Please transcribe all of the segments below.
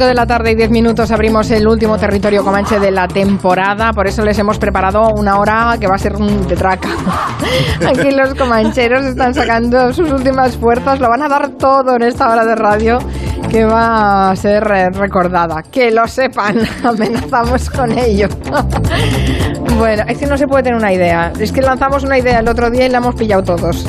5 de la tarde y 10 minutos abrimos el último territorio comanche de la temporada, por eso les hemos preparado una hora que va a ser un de traca. Aquí los comancheros están sacando sus últimas fuerzas, lo van a dar todo en esta hora de radio que va a ser eh, recordada. Que lo sepan, amenazamos con ello. bueno, es que no se puede tener una idea. Es que lanzamos una idea el otro día y la hemos pillado todos.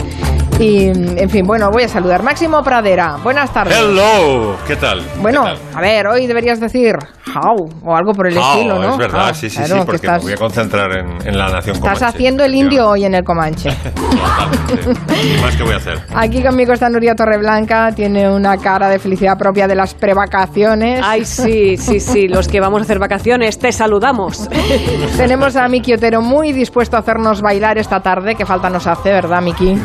Y, en fin, bueno, voy a saludar. Máximo Pradera, buenas tardes. Hello, ¿qué tal? Bueno, ¿Qué tal? a ver, hoy deberías decir how o algo por el How, estilo, ¿no? Es verdad, How, sí, sí, claro, sí, que porque estás, me voy a concentrar en, en la nación estás comanche. haciendo el indio hoy en el Comanche. Totalmente. ¿Qué más que voy a hacer? Aquí conmigo está Nuria Torreblanca, tiene una cara de felicidad propia de las prevacaciones. Ay, sí, sí, sí, los que vamos a hacer vacaciones, te saludamos. Tenemos a Miki Otero muy dispuesto a hacernos bailar esta tarde, que falta nos hace, ¿verdad, Miki?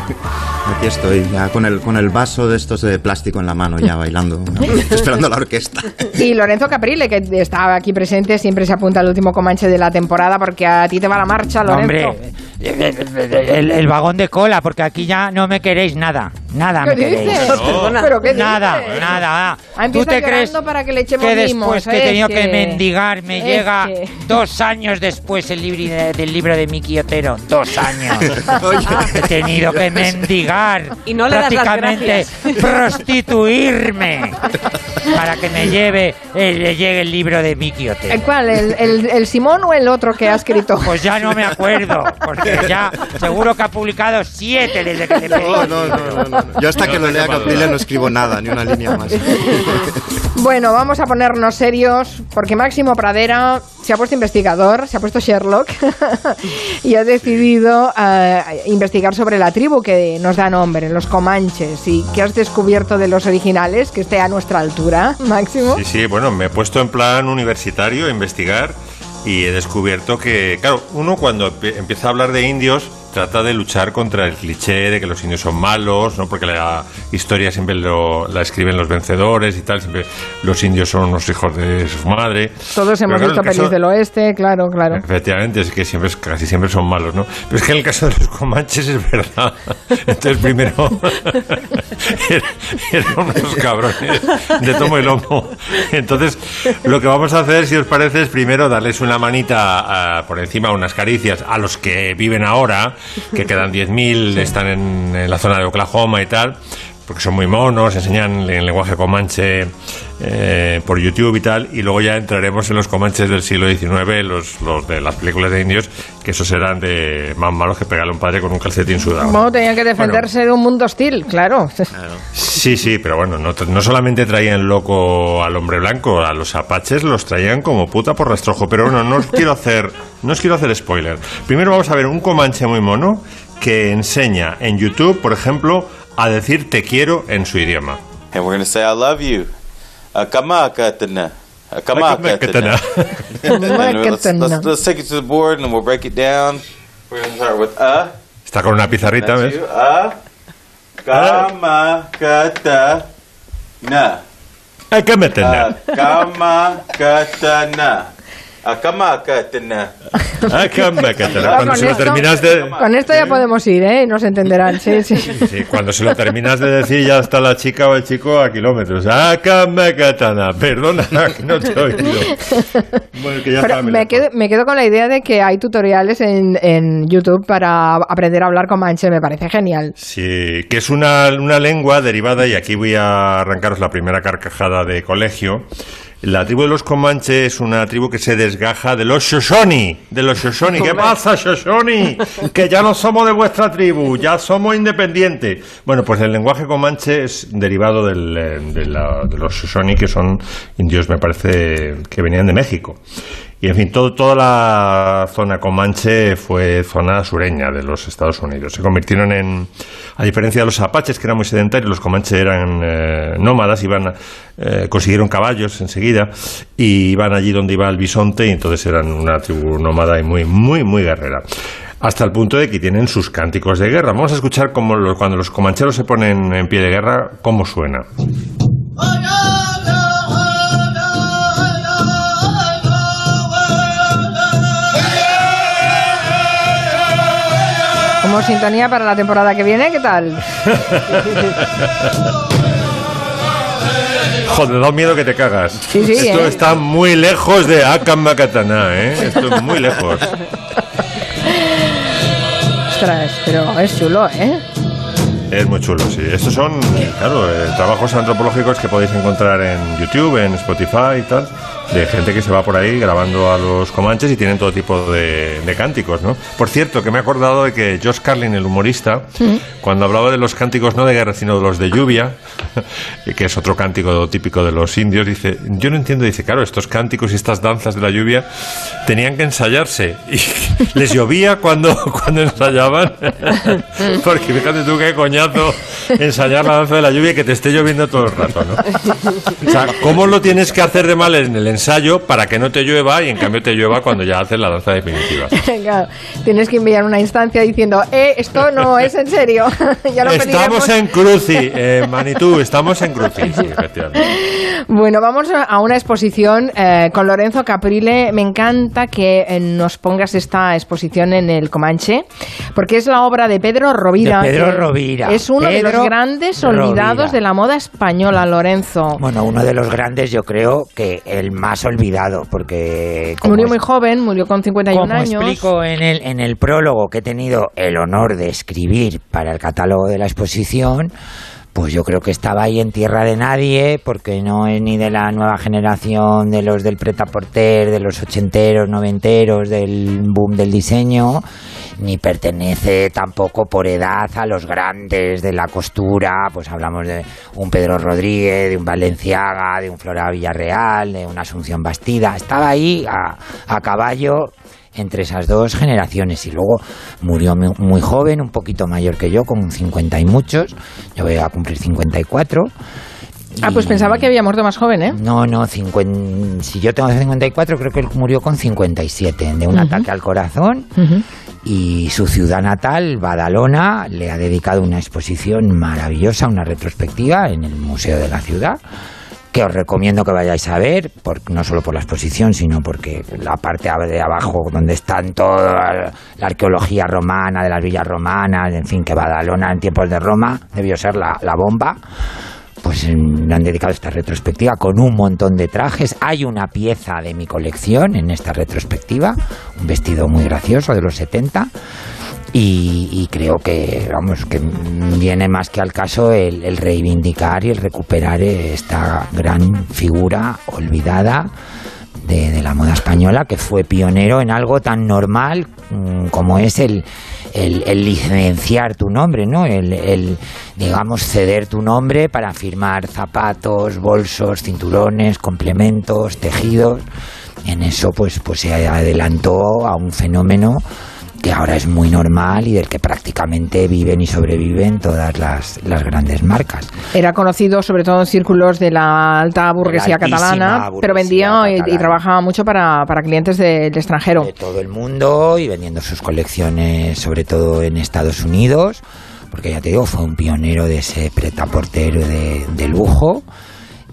Aquí estoy, ya con el, con el vaso de estos de plástico en la mano, ya bailando, esperando a la orquesta. Y Lorenzo Caprile, que está aquí presente, siempre se apunta al último Comanche de la temporada, porque a ti te va la marcha, Lorenzo. Hombre, el, el vagón de cola, porque aquí ya no me queréis nada. Nada ¿Qué me queréis. dices? Perdona. ¿Pero qué Nada, dices? nada. Ah, ¿Tú te crees para que le echemos que mimos, después que he tenido que, que- mendigar me llega que- dos años después el libro de- del libro de Miki Otero? Dos años. he tenido que mendigar. Y no le das las prácticamente prostituirme para que me lleve el, le llegue el libro de Miki Otero. ¿El cuál? ¿El, el, el Simón o el otro que ha escrito? Pues ya no me acuerdo, porque ya seguro que ha publicado siete desde que le pedí. No, no, no, no, no. Yo hasta que lo lea Caprile no escribo nada, ni una línea más. Bueno, vamos a ponernos serios, porque Máximo Pradera se ha puesto investigador, se ha puesto Sherlock y ha decidido eh, investigar sobre la tribu que nos da nombre, los Comanches. ¿Y qué has descubierto de los originales que esté a nuestra altura, Máximo? Sí, sí, bueno, me he puesto en plan universitario a investigar y he descubierto que, claro, uno cuando empie- empieza a hablar de indios trata de luchar contra el cliché de que los indios son malos, ¿no? Porque la historia siempre lo- la escriben los vencedores y tal, siempre los indios son unos hijos de su madre. Todos hemos claro, visto caso- pelis del oeste, claro, claro. Efectivamente, es que siempre, casi siempre son malos, ¿no? Pero es que en el caso de los comanches es verdad. Entonces, primero, era- eran unos cabrones de tomo y lomo. Entonces, lo que vamos a hacer, si os parece, es primero darles una manita ah, por encima, unas caricias a los que viven ahora, que quedan 10.000, están en, en la zona de Oklahoma y tal porque son muy monos, enseñan en lenguaje comanche eh, por YouTube y tal, y luego ya entraremos en los comanches del siglo XIX, los, los de las películas de indios, que esos eran de más malos que pegarle a un padre con un calcetín sudado. Bueno, tenían que defenderse de un mundo hostil, claro. Sí, sí, pero bueno, no, no solamente traían loco al hombre blanco, a los apaches los traían como puta por rastrojo, pero bueno, no os quiero hacer, no os quiero hacer spoiler. Primero vamos a ver un comanche muy mono que enseña en YouTube, por ejemplo, a decir te quiero en su idioma. And we're going to say, I love you. Akamakatana. Akamakatana. Let's, let's, let's take it to the board and we'll break it down. We're going to start with uh. Está con una pizarrita, ¿ves? Kamakatana. Meterla. Akamakatana. Akamakatana. Hay que meterla. Claro, Cuando con se lo esto- terminas de... Con esto ya podemos ir, ¿eh? Nos entenderán, sí, sí. Sí, cuando se lo terminas de decir ya está la chica o el chico a kilómetros. ¡Acá me katana! Perdona, que no te he oído. Bueno, que ya Pero está, me la- quedo, me quedo con la idea de que hay tutoriales en, en YouTube para aprender a hablar comanche, me parece genial. Sí, que es una, una lengua derivada, y aquí voy a arrancaros la primera carcajada de colegio. La tribu de los Comanche es una tribu que se desgaja de los Shoshone. De los Shoshone. ¿Qué pasa, Shoshone? Que ya no somos de vuestra tribu, ya somos independientes. Bueno, pues el lenguaje Comanche es derivado del, eh, de, la- de los Shoshone, que son indios, me parece, que venían de México. Y en fin, todo, toda la zona comanche fue zona sureña de los Estados Unidos. Se convirtieron en, a diferencia de los apaches, que eran muy sedentarios, los comanches eran eh, nómadas, iban, eh, consiguieron caballos enseguida y iban allí donde iba el bisonte y entonces eran una tribu nómada y muy, muy, muy guerrera. Hasta el punto de que tienen sus cánticos de guerra. Vamos a escuchar cómo lo- cuando los comancheros se ponen en pie de guerra, cómo suena. Sintonía para la temporada que viene, ¿qué tal? Joder, da miedo que te cagas. Sí, sí, Esto ¿eh? está muy lejos de Akama Katana, ¿eh? Esto es muy lejos. Ostras, pero es chulo, ¿eh? Es muy chulo, sí. Estos son, claro, eh, trabajos antropológicos que podéis encontrar en YouTube, en Spotify y tal, de gente que se va por ahí grabando a los comanches y tienen todo tipo de, de cánticos, ¿no? Por cierto, que me he acordado de que Josh Carlin, el humorista, cuando hablaba de los cánticos no de guerra, sino de los de lluvia, que es otro cántico típico de los indios, dice, yo no entiendo, dice, claro, estos cánticos y estas danzas de la lluvia tenían que ensayarse y les llovía cuando, cuando ensayaban, porque fíjate tú qué coñazo ensayar la danza de la lluvia y que te esté lloviendo todo el rato, ¿no? O sea, ¿cómo lo tienes que hacer de mal en el ensayo para que no te llueva y en cambio te llueva cuando ya haces la danza definitiva? Claro, tienes que enviar una instancia diciendo, eh, esto no es en serio. ya lo Estamos en Cruci, eh, Manitú, estamos en Cruci, sí. Bueno, vamos a- una exposición eh, con Lorenzo Caprile. Me encanta que eh, nos pongas esta exposición en el Comanche, porque es la obra de Pedro Rovira. De Pedro Rovira. Es uno de los grandes olvidados Rovira. de la moda española, Lorenzo. Bueno, uno de los grandes, yo creo que el más olvidado, porque... como Murió muy joven, murió con 51 Como años. explico en el, en el prólogo que he tenido el honor de escribir para el catálogo de la exposición, pues yo creo que estaba ahí en tierra de nadie, porque no es ni de la nueva generación de los del pretaporter, de los ochenteros, noventeros, del boom del diseño, ni pertenece tampoco por edad a los grandes de la costura, pues hablamos de un Pedro Rodríguez, de un Valenciaga, de un Flora Villarreal, de una Asunción Bastida, estaba ahí a, a caballo entre esas dos generaciones. Y luego murió mu- muy joven, un poquito mayor que yo, con 50 y muchos, yo voy a cumplir 54. Ah, pues pensaba que había muerto más joven, ¿eh? no, no, 50 si yo tengo 54, creo que él murió con 57 de un ataque al corazón. Y su ciudad natal, Badalona, le ha dedicado una exposición maravillosa, una retrospectiva en el Museo de la Ciudad que os recomiendo que vayáis a ver, por- no solo por la exposición, sino porque la parte de abajo, donde están toda la, arqueología romana, de las villas romanas, en fin, que Badalona en tiempos de Roma debió ser la, la bomba, pues em, le han dedicado esta retrospectiva con un montón de trajes. Hay una pieza de mi colección en esta retrospectiva, un vestido muy gracioso de los 70. Y, y creo que, vamos, que viene más que al caso el, reivindicar y el recuperar esta gran figura olvidada de, de la moda española que fue pionero en algo tan normal mm, como es el, el, el licenciar tu nombre, ¿no? El, el, digamos, ceder tu nombre para firmar zapatos, bolsos, cinturones, complementos, tejidos. En eso, pues, pues se adelantó a un fenómeno que ahora es muy normal y del que prácticamente viven y sobreviven todas las, las grandes marcas. Era conocido sobre todo en círculos de la alta burguesía catalana, pero vendía y- trabajaba mucho para, para clientes del extranjero. de todo el mundo y vendiendo sus colecciones, sobre todo en Estados Unidos, porque ya te digo, fue un pionero de ese pretaportero de, de lujo.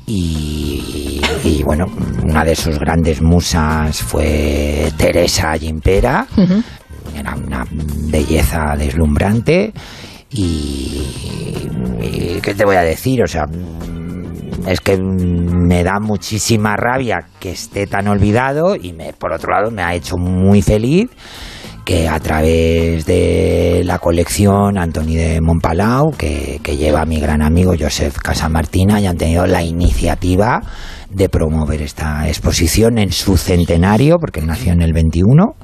Y, y, bueno, una de sus grandes musas fue Teresa Gimpera, era una belleza deslumbrante. Y, y ¿qué te voy a decir? O sea, mm, es que me da muchísima rabia que esté tan olvidado y me, por otro lado me ha hecho muy feliz que a través de la colección Antoni de Montpalau, que, lleva mi gran amigo Joseph Casamartina, hayan tenido la iniciativa de promover esta exposición en su centenario, porque nació en el 21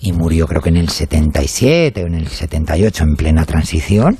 y murió creo que en el 77 o en el 78 en plena transición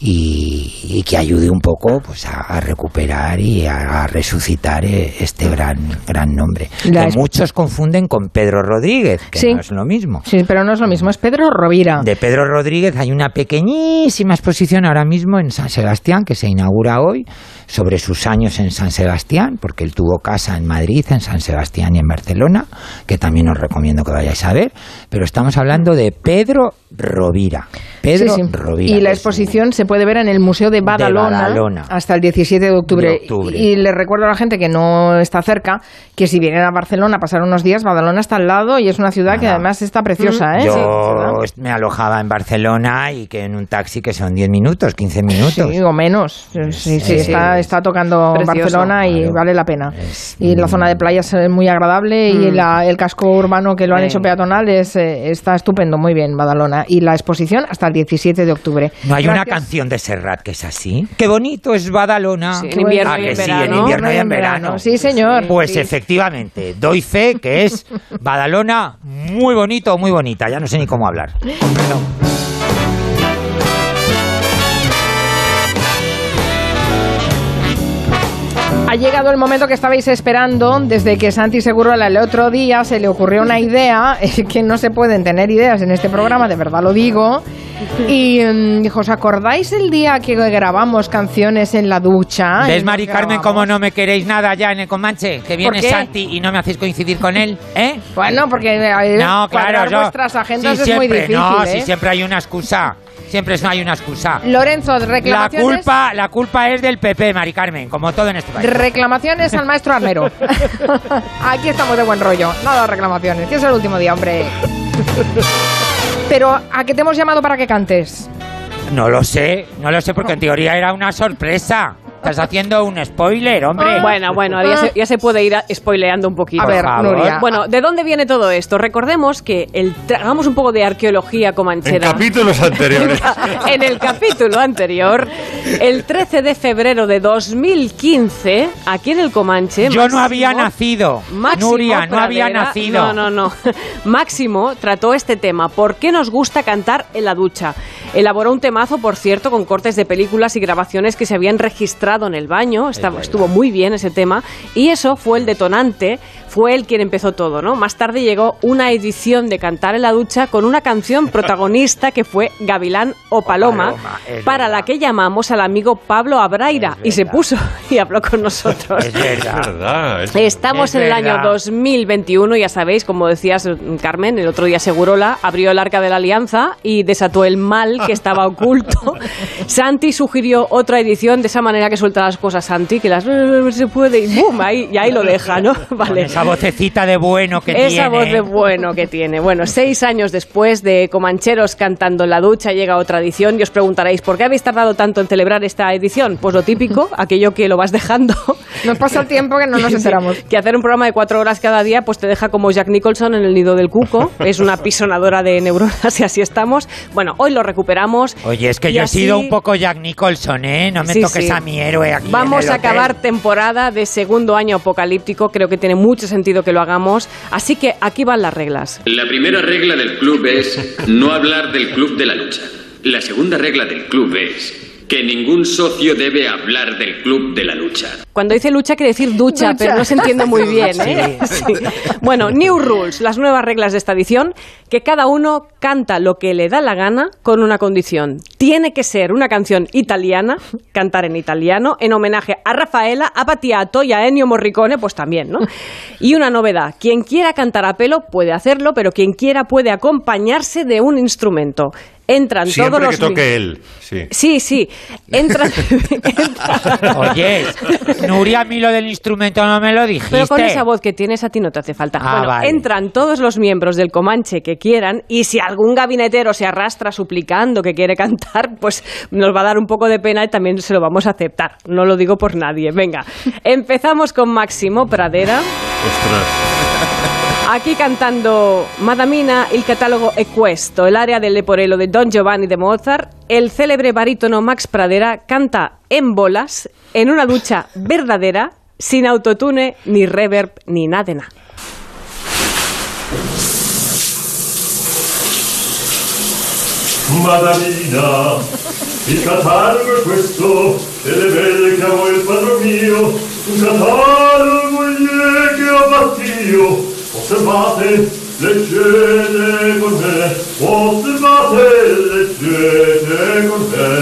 y, y que ayude un poco pues a, a recuperar y a, a resucitar eh, este gran gran nombre La que muchos confunden con Pedro Rodríguez que Sí. no es lo mismo Sí, pero no es lo mismo, es Pedro Rovira. de Pedro Rodríguez hay una pequeñísima exposición ahora mismo en San Sebastián que se inaugura hoy sobre sus años en San Sebastián, porque él tuvo casa en Madrid, en San Sebastián y en Barcelona, que también os recomiendo que vayáis a ver, pero estamos hablando de Pedro Rovira. Pedro Sí, sí. Rovira. Y la exposición se puede ver en el Museo de Badalona, Badalona. hasta el 17 de octubre. De octubre. Y le recuerdo a la gente que no está cerca que si vienen a Barcelona a pasar unos días, Badalona está al lado y es una ciudad que además está preciosa. ¿eh? Yo me alojaba en Barcelona y que en un taxi que son 10 minutos, 15 minutos. Sí, o menos. Sí, sí, está, está tocando Barcelona y vale la pena. y la zona de playas es muy agradable y mm. el casco urbano que lo han hecho peatonal es, eh, está estupendo, muy bien, Badalona. Y la exposición hasta el 17 de octubre. ¿No hay una canción de Serrat que es así? Qué bonito es Badalona. en invierno, y, en verano. Sí, en invierno y en verano. Sí, señor. Pues efectivamente, doy fe que es Badalona muy bonito, muy bonita. Ya no sé ni cómo hablar. Ha llegado el momento que estabais esperando desde que Santi Seguro el otro día se le ocurrió una idea, que no se pueden tener ideas en este programa, de verdad lo digo, y mm, dijo, ¿os acordáis el día que grabamos canciones en la ducha? ¿Ves, Mari Carmen, cómo no me queréis nada ya en el Comanche? Que viene Santi y no me hacéis coincidir con él, ¿eh? Bueno, porque eh, no, claro, yo, vuestras agendas es muy difícil, No, ¿eh? si siempre hay una excusa. Siempre hay una excusa. Lorenzo, reclamaciones... La culpa, la culpa es del PP, Mari Carmen, como todo en este país. Reclamaciones al maestro Armero. Aquí estamos de buen rollo. Nada de reclamaciones, que es el último día, hombre. Pero, ¿a qué te hemos llamado para que cantes? No lo sé, no lo sé porque en teoría era una sorpresa. Estás haciendo un spoiler, hombre. Bueno, bueno, ya se, puede ir spoileando un poquito. A ver, Nuria. Bueno, ¿de dónde viene todo esto? Recordemos que el hagamos un poco de arqueología comanchera. En capítulos anteriores. en el capítulo anterior, el 13 de febrero de 2015, aquí en el Comanche. Yo no había nacido. Máximo Nuria, no había nacido. No, no, no. Máximo trató este tema. ¿Por qué nos gusta cantar en la ducha? Elaboró un temazo, por cierto, con cortes de películas y grabaciones que se habían registrado en el baño, estuvo muy bien ese tema, y eso fue el detonante fue él quien empezó todo, ¿no? Más tarde llegó una edición de Cantar en la ducha con una canción protagonista que fue Gavilán o Paloma, para la que llamamos al amigo Pablo Abraira y se puso y habló con nosotros. Es verdad. Estamos en el año 2021, ya sabéis, como decías Carmen, el otro día Segurola abrió el arca de la alianza y desató el mal que estaba oculto. Santi sugirió otra edición de esa manera que suelta las cosas Santi, que las se puede y boom, ahí, y ahí lo deja, ¿no? Vale vocecita de bueno que tiene. Esa voz de bueno que tiene. Bueno, seis años después de Comancheros cantando en la ducha llega otra edición y os preguntaréis, ¿por qué habéis tardado tanto en celebrar esta edición? Pues lo típico, aquello que lo vas dejando. Nos pasa el tiempo que no nos enteramos. que hacer un programa de cuatro horas cada día pues te deja como Jack Nicholson en el nido del cuco. Es una pisonadora de neuronas y así estamos. Bueno, hoy lo recuperamos. Oye, es que yo he sido un poco Jack Nicholson, ¿eh? No me toques a mi héroe aquí. Vamos a acabar temporada de segundo año apocalíptico. Creo que tiene mucho sentido que lo hagamos. Así que aquí van las reglas. La primera regla del club es no hablar del club de la lucha. La segunda regla del club es que ningún socio debe hablar del club de la lucha. Cuando dice lucha quiere decir ducha, pero no se entiende muy bien. ¿eh? Bueno, New Rules, las nuevas reglas de esta edición, que cada uno canta lo que le da la gana con una condición. Tiene que ser una canción italiana, cantar en italiano, en homenaje a Rafaela, a Patiato y a Ennio Morricone, pues también, ¿no? Y una novedad, quien quiera cantar a pelo puede hacerlo, pero quien quiera puede acompañarse de un instrumento entran Siempre todos que toque él, sí. Sí, sí. Entran. Oye, Nuria, a mí lo del instrumento no me lo dijiste. Pero con esa voz que tienes a ti no te hace falta. Ah, bueno, entran todos los miembros del Comanche que quieran y si algún gabinetero se arrastra suplicando que quiere cantar, pues nos va a dar un poco de pena y también se lo vamos a aceptar. No lo digo por nadie. Venga, empezamos con Máximo Pradera. Ostras. Aquí cantando Madamina, el catálogo Equesto, el área del Leporello de Don Giovanni de Mozart, el célebre barítono Max Pradera canta en bolas, en una ducha verdadera, sin autotune, ni reverb, ni nada de nada. Madamina, il catalogo è questo, e le amo il mio, un catalogo che ho osservate, leggete con me, osservate, leggete con me.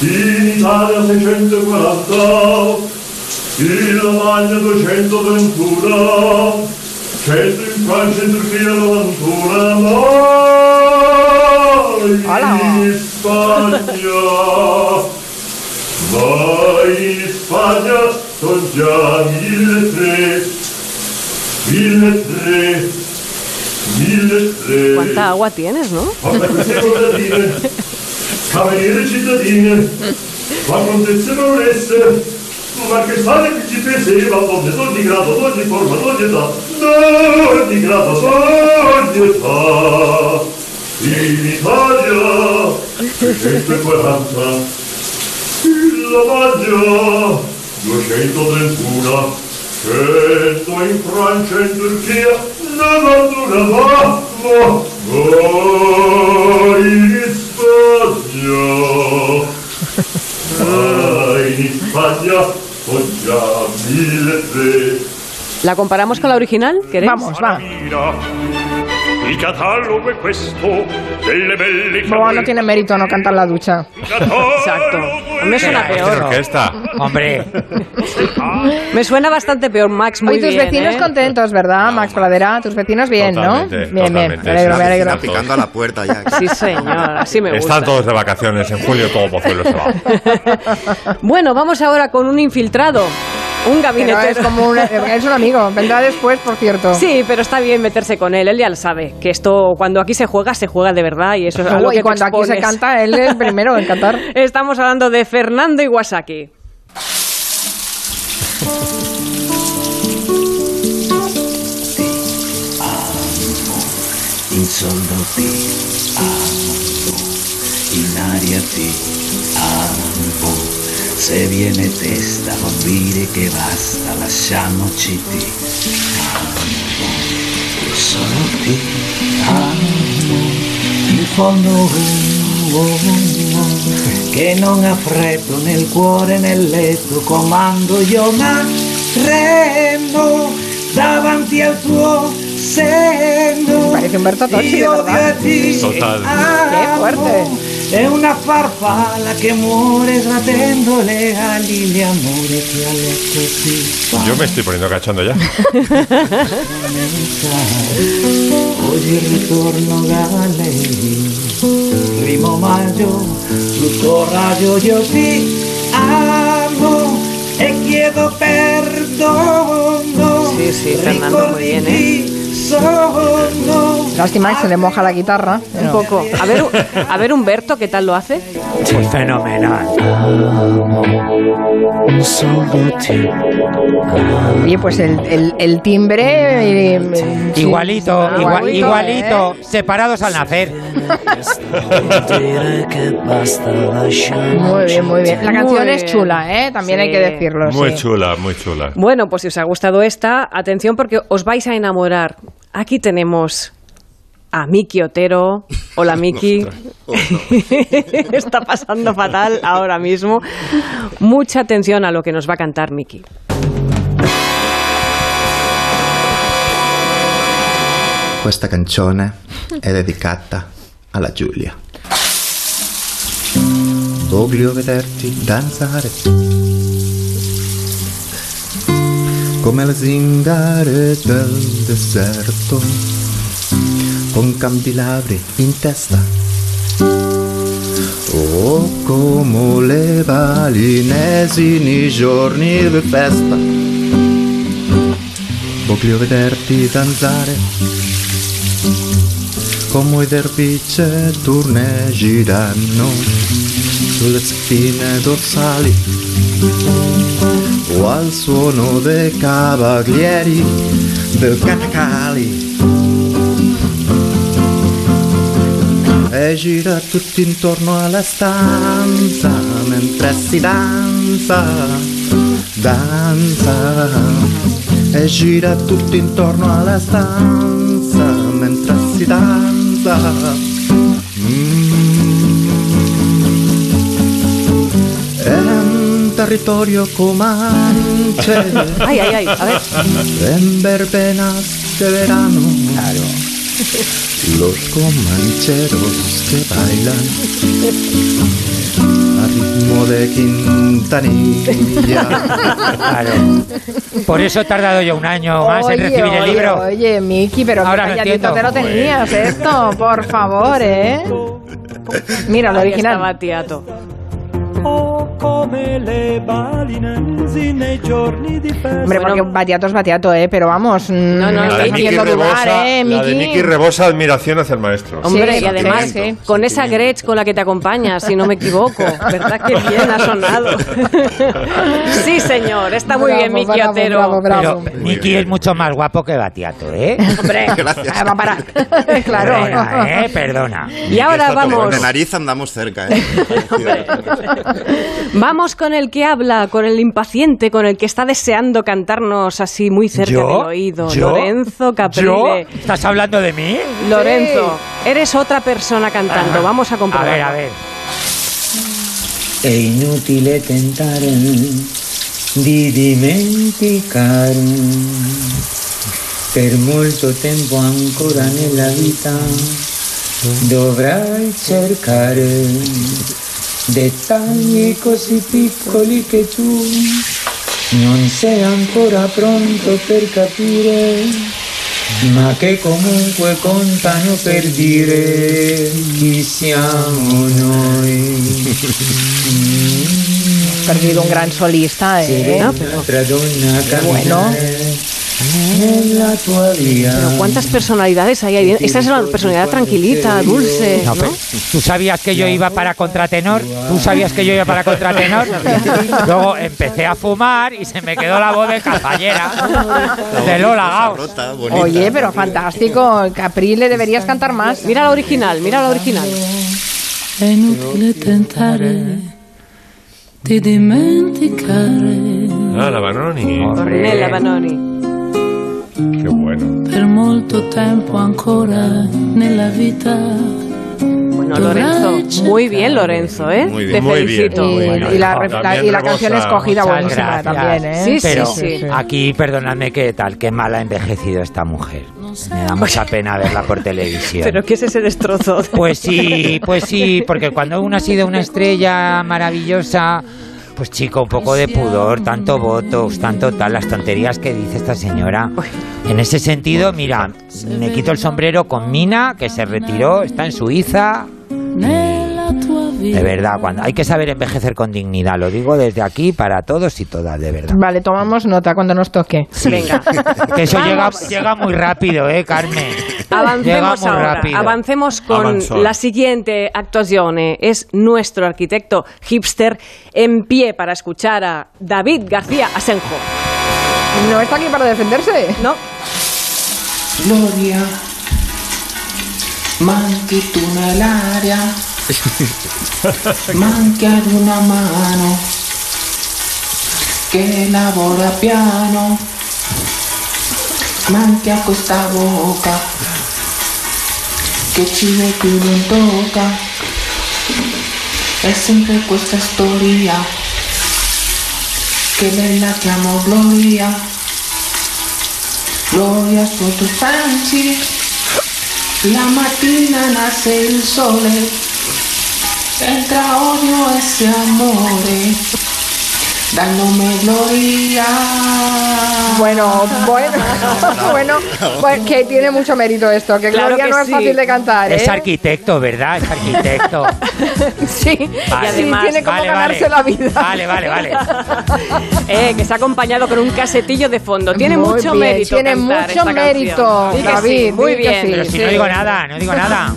In Italia 640, in Romagna 221, 100 in Francia, in Turchia 91, ma in Spagna, ma in Spagna son già mille tre, 1300. 1300. Quanta agua tienes, no? Cavaliere cittadine, la contessa noblesse, ma che sale che ci piaceva, ogni sol di grado, ogni forma, ogni età, ogni grado, ogni età. In Italia, 140, il lavaggio, 231, 100 in Francia e in Turchia, 91 va, ma, ma in Spagna. Ah, in Spagna ho già mille tre. ¿La comparamos con la original? ¿Queréis? Vamos, va. Il catalogo è questo delle belle Bueno, no tiene mérito no cantar la ducha. Exacto. A mí me suena ¿Qué peor. orquesta? Hombre, Me suena bastante peor, Max. Muy Hoy tus bien, vecinos ¿eh? contentos, ¿verdad, Max Pradera? Tus vecinos bien, ¿no? Totalmente, Bien, bien. totalmente, Me alegro, me alegro. picando a la puerta ya. Sí, señor. Así me gusta. Están todos de vacaciones. En julio todo Pozuelo se va. Bueno, vamos ahora con un infiltrado. Un Pero es como un, es un amigo. Vendrá después, por cierto. Sí, pero está bien meterse con él. Él ya lo sabe. Que esto, cuando aquí se juega, se juega de verdad. Y eso es algo y que te cuando aquí se canta, él es el primero en cantar. Estamos hablando de Fernando Iwasaki. ti amo, in aria ti amo. Se viene testa vuol dire che basta, lasciamoci ti amo. Io solo ti amo, in fondo che non ha freddo nel cuore nel letto, comando io ma tremo davanti al tuo seno. Parece Humberto Tocci, de verdad. ti Total. Qué fuerte. È una farfalla che muore sbatendo le di amore che ha letto ti Yo me estoy poniendo cachondo ya. Oggi ritorno da lei Primo maggio tutto raggio io ti amo e chiedo perdono Sí, sí, Fernando, muy bien, ¿eh? Lástima que se le moja la guitarra. Un poco. A ver, a ver Humberto, ¿qué tal lo hace? pues fenomenal. Oye, pues el, el, el timbre. eh. Igualito, Ah, igua- igualito, ¿eh? separados al nacer. Muy bien, muy bien. La Muy canción es chula, ¿eh? También Sí. hay que decirlo. Muy sí. chula, muy chula. Bueno, pues si os ha gustado esta, atención porque os vais a enamorar. Aquí tenemos a Miki Otero. Hola Miki. Está pasando fatal ahora mismo. Mucha atención a lo que nos va a cantar Miki. Questa canzone è dedicata alla Giulia. Voglio vederti danzare come le zingare del deserto, con candelabri in testa. O come le balinesi nei giorni di festa. Voglio vederti danzare come i dervici turne girano sulle spine dorsali o al suono dei cavalieri del catacali e gira tutto intorno alla stanza mentre si danza danza. E gira tutto intorno alla stanza mentre si danza territorio comanche Ay, ay, ay. A ver. en verbenas de verano los comancheros que bailan a ritmo de quintanilla Claro. Por eso he tardado yo un año más en Oye, recibir el libro. Oye, Miki, pero Ahora lo entiendo. te lo tenías esto, por favor, ¿eh? Mira, lo Ahí original. estaba Tiato. Come le balinesi nei giorni di festa. Hombre, porque Batiato es Batiato, ¿eh? Pero vamos, no, no, me la de Miki rebosa, ¿eh, la de Miki? Miki rebosa admiración hacia el maestro. Hombre, Sí, y además, sí, sí. con esa Gretsch con la que te acompañas, si no me equivoco. ¿Verdad que bien ha sonado? sí, señor, está muy bien, Bravo, Miki bravo, Otero. bravo, bravo. Pero Miki es mucho más guapo que Batiato, ¿eh? Hombre, ah, va a parar. claro. Perdona, ¿eh? Perdona. Y ahora Con vamos, de nariz andamos cerca, ¿eh? Vamos con el que habla, con el impaciente, con el que está deseando cantarnos así muy cerca ¿Yo? del oído. ¿Yo? Lorenzo ¿Yo? Caprile. ¿Estás hablando de mí? Lorenzo, eres otra persona cantando. Vamos a A comprobarlo. ver, a ver. È inutile tentare di dimenticare. Per molto tempo ancora nella vita dovrai cercare dettagli così piccoli che tu non sei ancora pronto per capire, ma che comunque contano per dire chi siamo noi. Perdido un gran solista, ¿eh? Donna Bueno. Pero ¿cuántas personalidades hay ahí? Esta es una personalidad tranquilita, dulce. No, ¿no? ¿Tú sabías que yo iba para contratenor? ¿Tú sabías que yo iba para contratenor? Luego empecé a fumar y se me quedó la voz de caballera de Lola bonita. Oye, pero fantástico. Caprile, deberías cantar más. Mira la original, mira la original. È inutile tentare di dimenticare Ah, la Banoni. Ornella Banoni. Qué bueno. per molto tempo ancora nella vita. Bueno, Lorenzo, muy bien, Lorenzo, ¿eh? Muy Te bien. Muy bien, felicito. Y, la, la- y la canción escogida buenísima gracias. también, ¿eh? Sí, sí, Pero sí. aquí, perdonadme qué tal, qué mal ha envejecido esta mujer. Me da mucha pena verla por televisión. Pero ¿qué es ese destrozo? Pues sí, pues sí, porque cuando uno ha sido una estrella maravillosa, pues chico, un poco de pudor, tanto votos, tanto tal, las tonterías que dice esta señora. En ese sentido, mira, me quito el sombrero con Mina, que se retiró, está en Suiza. De verdad, cuando hay que saber envejecer con dignidad, lo digo desde aquí para todos y todas, de verdad. Vale, tomamos nota cuando nos toque. Venga. Que eso llega, llega muy rápido, ¿eh, Carmen? Llega Avancemos ahora, rápido. avancemos con Avanzó. la siguiente actuación. Es nuestro arquitecto hipster en pie para escuchar a David García Asenjo. No está aquí para defenderse. ¿No? Gloria, manchi ad una mano che lavora piano, manchi a questa bocca che ci metti non tocca, è sempre questa storia che lei la chiamo Gloria. Gloria sotto Franci, la mattina nasce il sole, entra odio ese amore, dal nome Gloria. Bueno, bueno, bueno, bueno, que tiene mucho mérito esto, que Claro Gloria que no es sí. fácil de cantar, ¿eh? Es arquitecto, ¿verdad? Es arquitecto. Sí, Vale. y además tiene como Vale, ganarse vale. la vida. Vale, vale, vale. eh, que se ha acompañado con un casetillo de fondo. Tiene Muy mucho bien, mérito. tiene cantar mucho esta mérito. Sí David, sí, muy bien. sí. Pero si no digo nada, no digo nada.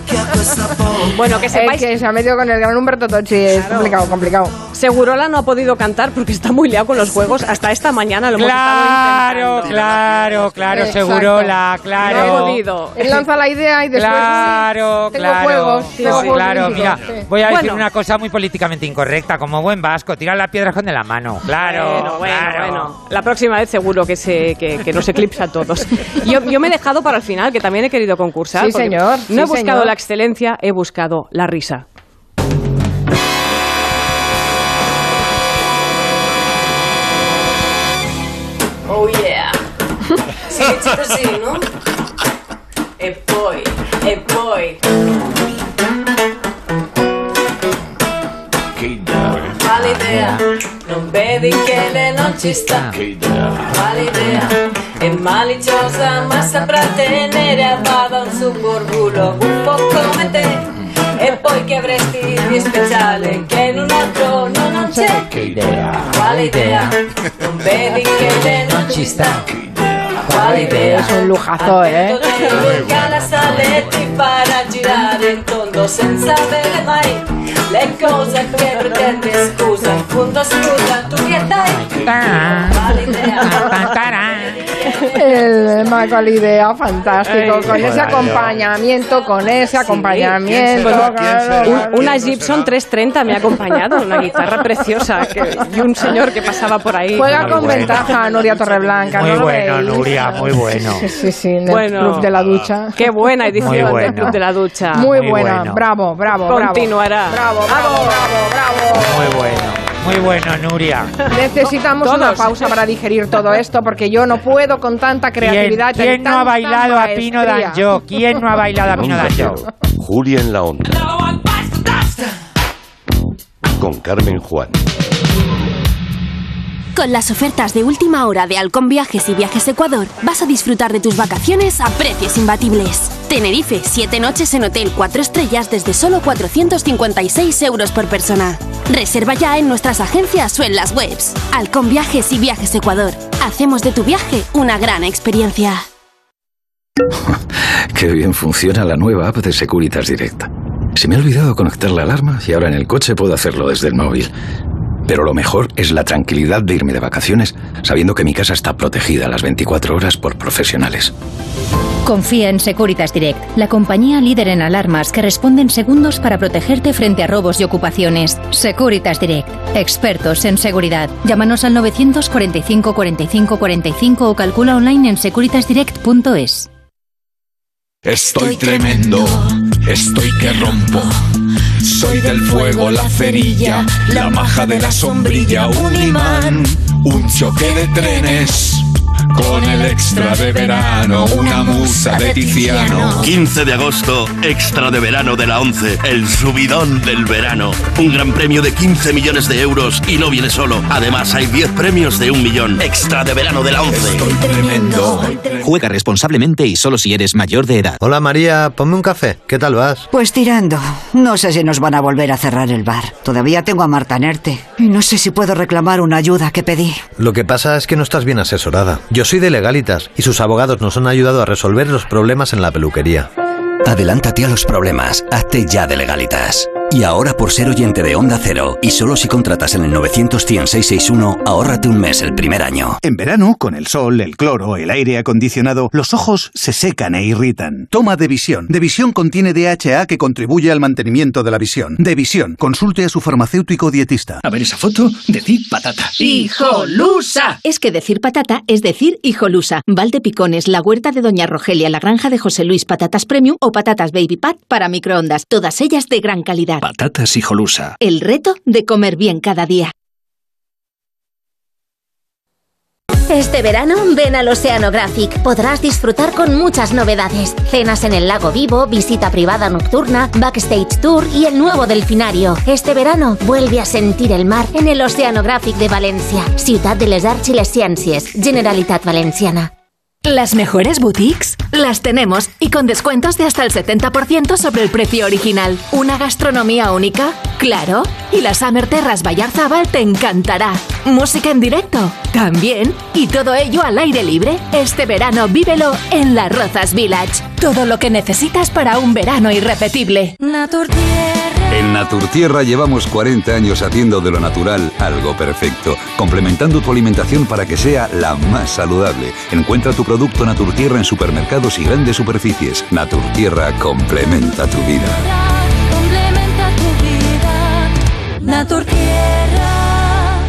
Bueno, que El sepáis que se ha metido con el gran Humberto Tocci es complicado, complicado. Segurola no ha podido cantar porque está muy liado con los juegos. Hasta esta mañana lo hemos Claro, estado intentando. claro, claro, Exacto. Segurola, claro. No ha podido. Él lanza la idea y después Claro, tengo claro, juegos, sí, tengo sí, juegos claro. Mira, sí. voy a decir Bueno. una cosa muy políticamente incorrecta, como buen vasco, tirar las piedras con de la mano. Claro, Bueno, bueno, claro. bueno. La próxima vez seguro que, se, que, que nos eclipsa a todos. Yo, yo me he dejado para el final, que también he querido concursar. Sí, señor, No he buscado señor. la excelencia, he buscado la risa. Oh yeah. Siete così, no? E poi, e poi. Male idea, non vedi che lei non ci sta. Male idea, è maliziosa ma saprà tenere a bada un superbulo un po' come te. E poi che avresti di speciale che in un altro noche? Che idea. Quale idea? Non vedi che le non ci sta? Quale idea? Es un lujazo, ¿eh? La saletti para girare in tondo senza avere mai le cose che pretendi scusa in fondo scusa tu che dai quale idea El Maco idea, fantástico. Con ese acompañamiento, con ese acompañamiento. Un- una Gibson 330 me ha acompañado, una guitarra preciosa que- y un señor que pasaba por ahí. Juega Muy con bueno. ventaja Nuria Torreblanca, Muy ¿no bueno, veis? Nuria, muy bueno. Sí, sí, sí, en el Bueno, Club de la Ducha. Qué buena edición del. Club de la Ducha. Muy, muy buena, bueno. bravo, bravo, bravo. Continuará. Bravo, bravo, bravo, bravo. Muy bueno, muy bueno, Nuria. Necesitamos Todos. una pausa para digerir todo esto porque yo no puedo con tanta ¿Quién, creatividad. y quién no ha bailado a Pino. Danjo? ¿Quién no ha bailado a Pino Danjo? Julia en la onda. Con Carmen Juan. Con las ofertas de última hora de Alcon Viajes y Viajes Ecuador, vas a disfrutar de tus vacaciones a precios imbatibles. Tenerife, 7 noches en hotel 4 estrellas desde solo 456 euros por persona. Reserva ya en nuestras agencias o en las webs. Alcon Viajes y Viajes Ecuador. Hacemos de tu viaje una gran experiencia. Qué bien funciona la nueva app de Securitas Direct. Se me ha olvidado conectar la alarma y ahora en el coche puedo hacerlo desde el móvil. Pero lo mejor es la tranquilidad de irme de vacaciones sabiendo que mi casa está protegida las 24 horas por profesionales. Confía en Securitas Direct, la compañía líder en alarmas que responde en segundos para protegerte frente a robos y ocupaciones. Securitas Direct, expertos en seguridad. Llámanos al 945 45 45 o calcula online en securitasdirect.es. Estoy tremendo, estoy que rompo. Soy del fuego, la cerilla, la maja de la sombrilla, un imán, un choque de trenes. Con el extra de verano, una musa de Tiziano. 15 de agosto, extra de verano de la 11, el subidón del verano. Un gran premio de 15 millones de euros y no viene solo. Además, hay 10 premios de un millón. Extra de verano de la 11. Tremendo. Juega responsablemente y solo si eres mayor de edad. Hola María, ponme un café. ¿Qué tal vas? Pues tirando. No sé si nos van a volver a cerrar el bar. Todavía tengo a Marta Nerte. Y no sé si puedo reclamar una ayuda que pedí. Lo que pasa es que no estás bien asesorada. Yo soy de Legalitas y sus abogados nos han ayudado a resolver los problemas en la peluquería. Adelántate a los problemas, hazte ya de legalitas. Y ahora por ser oyente de Onda Cero, y solo si contratas en el 900-100-661, ahórrate un mes el primer año. En verano, con el sol, el cloro, el aire acondicionado, los ojos se secan e irritan. Toma Devisión. Devisión contiene DHA que contribuye al mantenimiento de la visión. Devisión. Consulte a su farmacéutico dietista. A ver esa foto, decid patata. ¡Hijolusa! Es que decir patata es decir hijolusa. Valde Picones, la huerta de Doña Rogelia, la granja de José Luis, patatas premium o patatas baby pat para microondas. Todas ellas de gran calidad. Patatas hijolusa. El reto de comer bien cada día. Este verano ven al Oceanographic. Podrás disfrutar con muchas novedades. Cenas en el lago vivo, visita privada nocturna, backstage tour y el nuevo delfinario. Este verano vuelve a sentir el mar en el Oceanographic de Valencia. Ciudad de les Arts y les Ciències. Generalitat Valenciana. Las mejores boutiques las tenemos y con descuentos de hasta el 70% sobre el precio original. Una gastronomía única, claro. Y la Summer Terras Vallarzábal te encantará. Música en directo, también. Y todo ello al aire libre. Este verano vívelo en Las Rozas Village. Todo lo que necesitas para un verano irrepetible. En Naturtierra llevamos 40 años haciendo de lo natural algo perfecto, complementando tu alimentación para que sea la más saludable. Encuentra tu producto Naturtierra en supermercados y grandes superficies. Naturtierra complementa tu vida. Complementa tu vida. Naturtierra.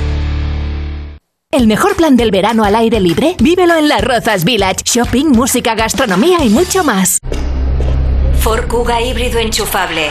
El mejor plan del verano al aire libre, vívelo en Las Rozas Village. Shopping, música, gastronomía y mucho más. Ford Kuga híbrido enchufable.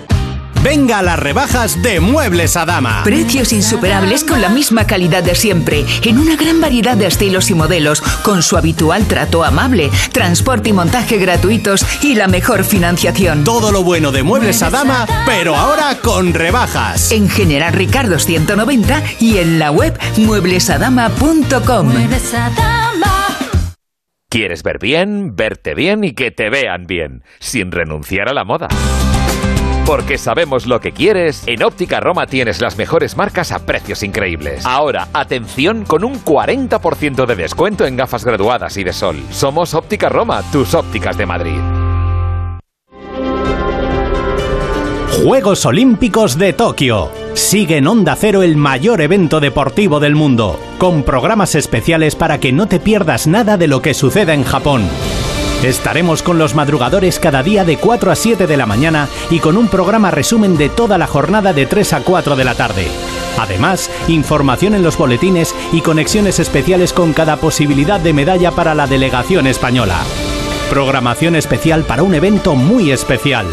Venga a las rebajas de Muebles a Dama. Precios insuperables con la misma calidad de siempre, en una gran variedad de estilos y modelos, con su habitual trato amable, transporte y montaje gratuitos y la mejor financiación. Todo lo bueno de Muebles a Dama, pero ahora con rebajas. En General Ricardo 190 y en la web mueblesadama.com. ¿Quieres ver bien, verte bien y que te vean bien, sin renunciar a la moda? Porque sabemos lo que quieres, en Óptica Roma tienes las mejores marcas a precios increíbles. Ahora, atención con un 40% de descuento en gafas graduadas y de sol. Somos Óptica Roma, tus ópticas de Madrid. Juegos Olímpicos de Tokio. Sigue en Onda Cero el mayor evento deportivo del mundo, con programas especiales para que no te pierdas nada de lo que suceda en Japón. Estaremos con los madrugadores cada día de 4 a 7 de la mañana y con un programa resumen de toda la jornada de 3 a 4 de la tarde. Además, información en los boletines y conexiones especiales con cada posibilidad de medalla para la delegación española. Programación especial para un evento muy especial.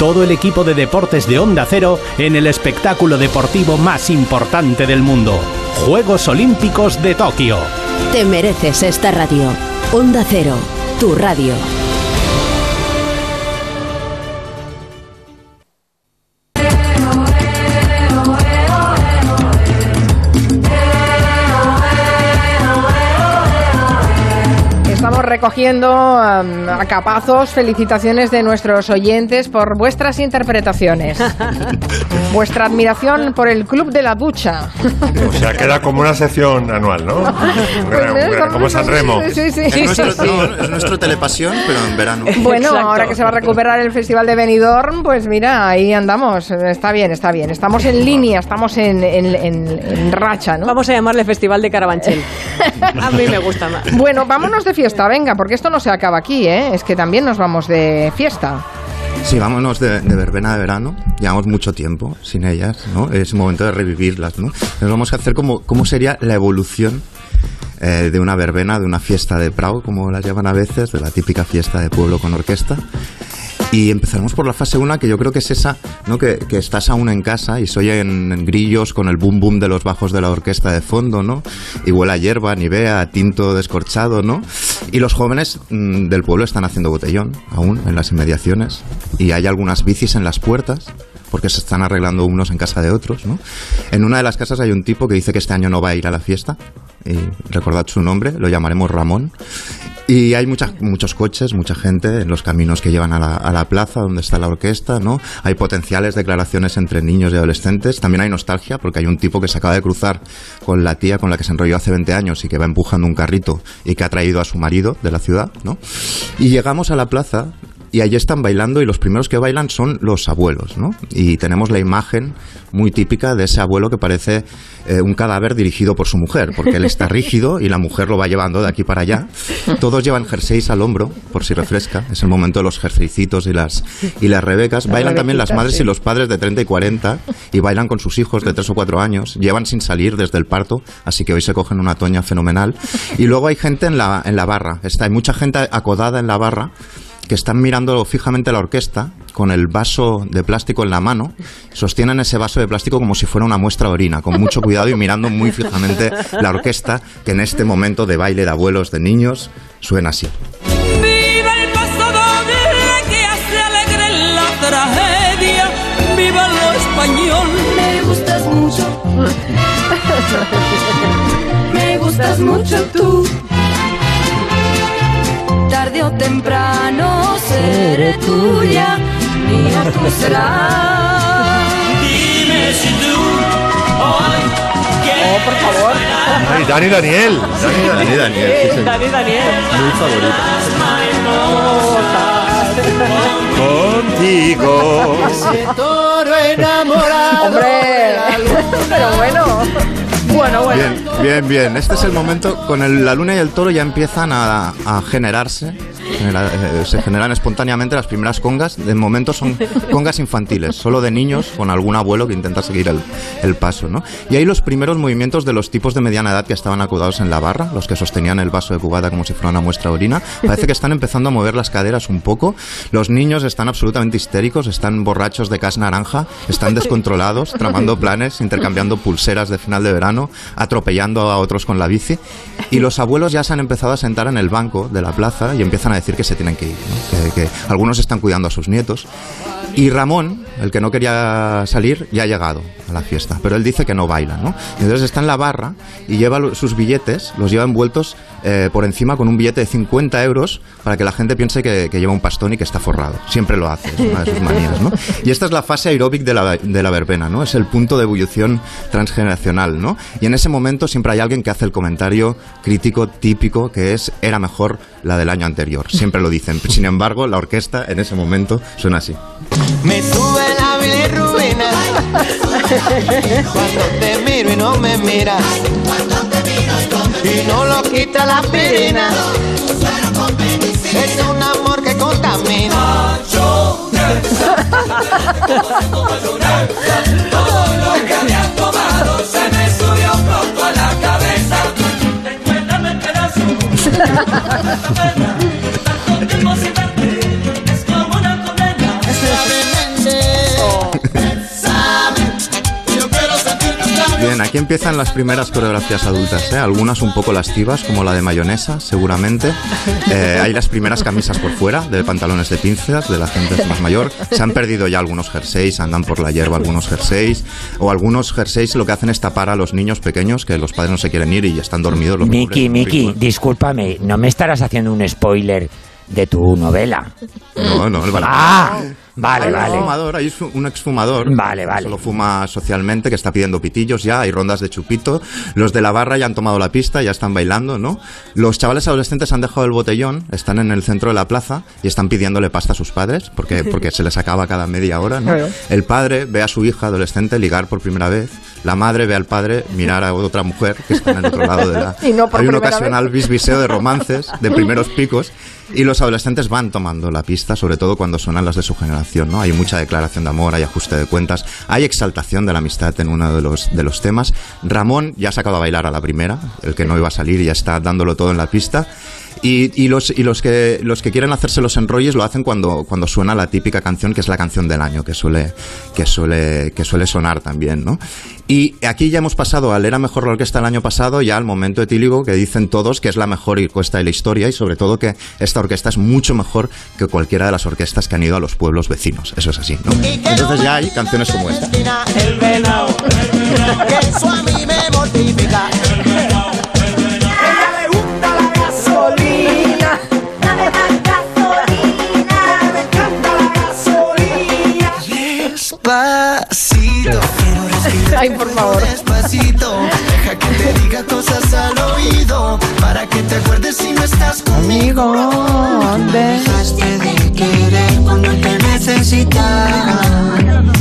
Todo el equipo de deportes de Onda Cero en el espectáculo deportivo más importante del mundo. Juegos Olímpicos de Tokio. Te mereces esta radio. Onda Cero, tu radio. Recogiendo um, a capazos felicitaciones de nuestros oyentes por vuestras interpretaciones. Vuestra admiración por el Club de la Ducha. O sea, queda como una sección anual, ¿no? como San Remo. Sí, sí, Es sí, nuestro, sí. no, es nuestro telepasión, pero en verano. Bueno, ahora que se va a recuperar el Festival de Benidorm, pues mira, ahí andamos. Está bien, está bien. Estamos en línea, estamos en, en- en- en racha, ¿no? Vamos a llamarle Festival de Carabanchel. A mí me gusta más. Bueno, vámonos de fiesta, venga, porque esto no se acaba aquí, ¿eh? Es que también nos vamos de fiesta. Sí, vámonos de, verbena de verano. Llevamos mucho tiempo sin ellas, ¿no? Es momento de revivirlas, ¿no? Nos vamos a hacer como cómo sería la evolución eh, de una verbena, de una fiesta de Prado, como las llaman a veces, de la típica fiesta de pueblo con orquesta. Y empezaremos por la fase 1, que yo creo que es esa, ¿no? Que, que estás aún en casa y se oyen grillos con el boom boom de los bajos de la orquesta de fondo, ¿no? Y huele a hierba, nivea, a tinto descorchado, ¿no? Y los jóvenes mm, del pueblo están haciendo botellón aún en las inmediaciones. Y hay algunas bicis en las puertas porque se están arreglando unos en casa de otros, ¿no? En una de las casas hay un tipo que dice que este año no va a ir a la fiesta. Y recordad su nombre, lo llamaremos Ramón. Y hay muchas, muchos coches, mucha gente en los caminos que llevan a la, a la plaza donde está la orquesta, ¿no? Hay potenciales declaraciones entre niños y adolescentes. También hay nostalgia porque hay un tipo que se acaba de cruzar con la tía con la que se enrolló hace 20 años y que va empujando un carrito y que ha traído a su marido de la ciudad, ¿no? Y llegamos a la plaza y allí están bailando y los primeros que bailan son los abuelos, ¿no? Y tenemos la imagen muy típica de ese abuelo que parece eh, un cadáver dirigido por su mujer, porque él está rígido y la mujer lo va llevando de aquí para allá. Todos llevan jerseys al hombro, por si refresca. Es el momento de los jerseycitos y las, y las rebecas. Bailan también las madres sí. y los padres de 30 y 40 y bailan con sus hijos de 3 o 4 años. Llevan sin salir desde el parto, así que hoy se cogen una toña fenomenal. Y luego hay gente en la, en la barra. Está, hay mucha gente acodada en la barra que están mirando fijamente la orquesta con el vaso de plástico en la mano, sostienen ese vaso de plástico como si fuera una muestra de orina, con mucho cuidado y mirando muy fijamente la orquesta que en este momento de baile de abuelos, de niños, suena así. Viva el pasado, vive que hace alegre la tragedia. Viva lo español. Me gustas mucho. Me gustas mucho tú. Tarde o temprano seré tuya. Mía tú serás. Dime si tú hoy Oh, por favor. Ay, Dani Daniel. Dani Dani Daniel, sí, señor. Dani Daniel. Muy Contigo. toro enamorado. Hombre, pero bueno. Bueno, bueno. Bien, bien, bien. Este es el momento, con el- la luna y el toro ya empiezan a, a generarse genera- eh, se generan espontáneamente las primeras congas. De momento son congas infantiles, solo de niños con algún abuelo que intenta seguir el, el paso. ¿no? Y hay los primeros movimientos de los tipos de mediana edad que estaban acodados en la barra, los que sostenían el vaso de cubata como si fuera una muestra de orina. Parece que están empezando a mover las caderas un poco. Los niños están absolutamente histéricos, están borrachos de cas naranja, están descontrolados, tramando planes, intercambiando pulseras de final de verano, atropellando a otros con la bici. Y los abuelos ya se han empezado a sentar en el banco de la plaza y empiezan a decir que se tienen que ir, ¿no? que, que algunos están cuidando a sus nietos. Y Ramón, el que no quería salir, ya ha llegado a la fiesta, pero él dice que no baila, ¿no? Entonces está en la barra y lleva sus billetes, los lleva envueltos eh, por encima con un billete de 50 euros para que la gente piense que, que lleva un pastón y que está forrado. Siempre lo hace, es una de sus manías, ¿no? Y esta es la fase aeróbic de la, de la verbena, ¿no? Es el punto de ebullición transgeneracional, ¿no? Y en ese momento siempre hay alguien que hace el comentario crítico típico que es era mejor la del año anterior. Siempre lo dicen. Sin embargo, la orquesta en ese momento suena así. Me sube la bilirrubina Cuando te miro y no me miras Y no lo quita la aspirina Es un amor que contamina Todo lo que has tomado se me subió un poco a la cabeza. Recuérdame pedazo. Bien, aquí empiezan las primeras coreografías adultas, ¿eh? algunas un poco lascivas, como la de mayonesa, seguramente. Eh, hay las primeras camisas por fuera, de pantalones de pinzas, de la gente más mayor. Se han perdido ya algunos jerseys, andan por la hierba algunos jerseys, o algunos jerseys lo que hacen es tapar a los niños pequeños, que los padres no se quieren ir y están dormidos. Los Miki, Miki, discúlpame, no me estarás haciendo un spoiler de tu novela. No, no, el vale. Ah, vale, Hay vale. Un fumador, hay un exfumador. Vale, que vale. Solo fuma socialmente, que está pidiendo pitillos ya, hay rondas de chupito. Los de la barra ya han tomado la pista, ya están bailando, ¿no? Los chavales adolescentes han dejado el botellón, están en el centro de la plaza y están pidiéndole pasta a sus padres, porque, porque se les acaba cada media hora, ¿no? Claro. El padre ve a su hija adolescente ligar por primera vez. La madre ve al padre mirar a otra mujer que está en el otro lado de la... Y no por Hay un ocasional vez. bisbiseo de romances, de primeros picos, y los adolescentes van tomando la pista, sobre todo cuando suenan las de su generación, ¿no? Hay mucha declaración de amor, hay ajuste de cuentas, hay exaltación de la amistad en uno de los, de los temas. Ramón ya ha sacado a bailar a la primera, el que no iba a salir ya está dándolo todo en la pista. Y, los, y los, que, los que quieren hacerse los enrolles lo hacen cuando, cuando suena la típica canción que es la canción del año, que suele, que suele, que suele sonar también, ¿no? Y aquí ya hemos pasado al era mejor la orquesta el año pasado, ya al momento etílico que dicen todos que es la mejor orquesta de la historia y sobre todo que esta orquesta es mucho mejor que cualquiera de las orquestas que han ido a los pueblos vecinos. Eso es así, ¿no? Entonces ya hay canciones como esta. El venado Que eso a mí me mortifica Ella le gusta la gasolina gasolina Me encanta la gasolina Despacito Ay, por favor. Despacito Deja que te diga cosas al oído Para que te acuerdes si no estás conmigo Dejaste de querer cuando te necesitaba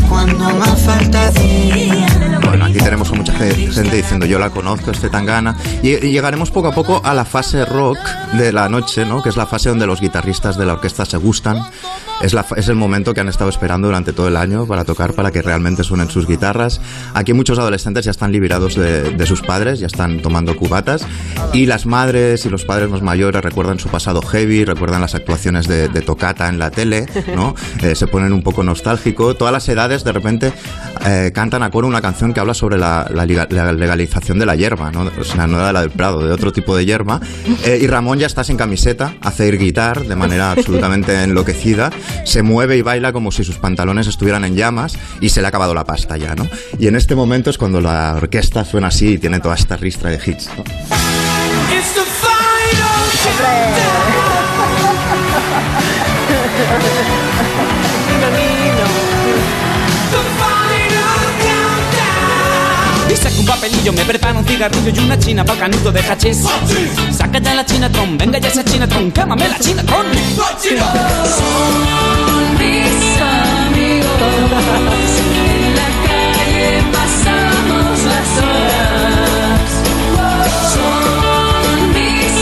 Cuando más falta hacía Bueno, aquí tenemos a mucha ge- gente diciendo yo la conozco, este Tangana. Y llegaremos poco a poco a la fase rock de la noche, ¿no? Que es la fase donde los guitarristas de la orquesta se gustan. Es, la, es el momento que han estado esperando durante todo el año para tocar, para que realmente suenen sus guitarras. Aquí muchos adolescentes ya están liberados de, de sus padres, ya están tomando cubatas. Y las madres y los padres más mayores recuerdan su pasado heavy, recuerdan las actuaciones de, de Tocata en la tele, ¿no? Eh, se ponen un poco nostálgico. Todas las edades de repente eh, cantan a coro una canción que habla sobre la, la legalización de la hierba, ¿no? O sea, no de la del Prado, de otro tipo de hierba. Eh, y Ramón ya está sin camiseta, hace ir guitar de manera absolutamente enloquecida, se mueve y baila como si sus pantalones estuvieran en llamas y se le ha acabado la pasta ya, ¿no? Y en este momento es cuando la orquesta suena así y tiene toda esta ristra de hits, ¿no? saco un papelillo, me preparo un cigarrillo y una china pa' canuto de hachís. Saca ya la china tron, venga ya esa china tron, quémame la china tron. Son mis amigos, en la calle pasamos las horas. Son mis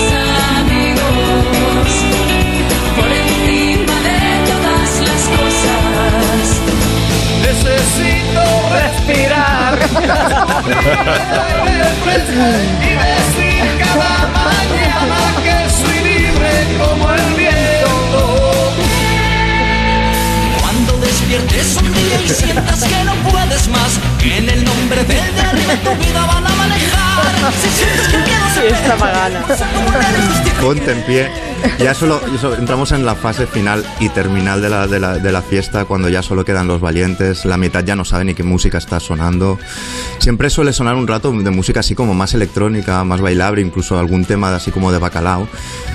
amigos, por encima de todas las cosas. Necesito respirar y sientas que no puedes más, en el nombre de tu vida van a manejar. Pagana. Ponte en pie. Ya solo, entramos en la fase final y terminal de la, de, la, de la fiesta, cuando ya solo quedan los valientes, la mitad ya no sabe ni qué música está sonando. Siempre suele sonar un rato de música así como más electrónica, más bailable, incluso algún tema así como de bacalao.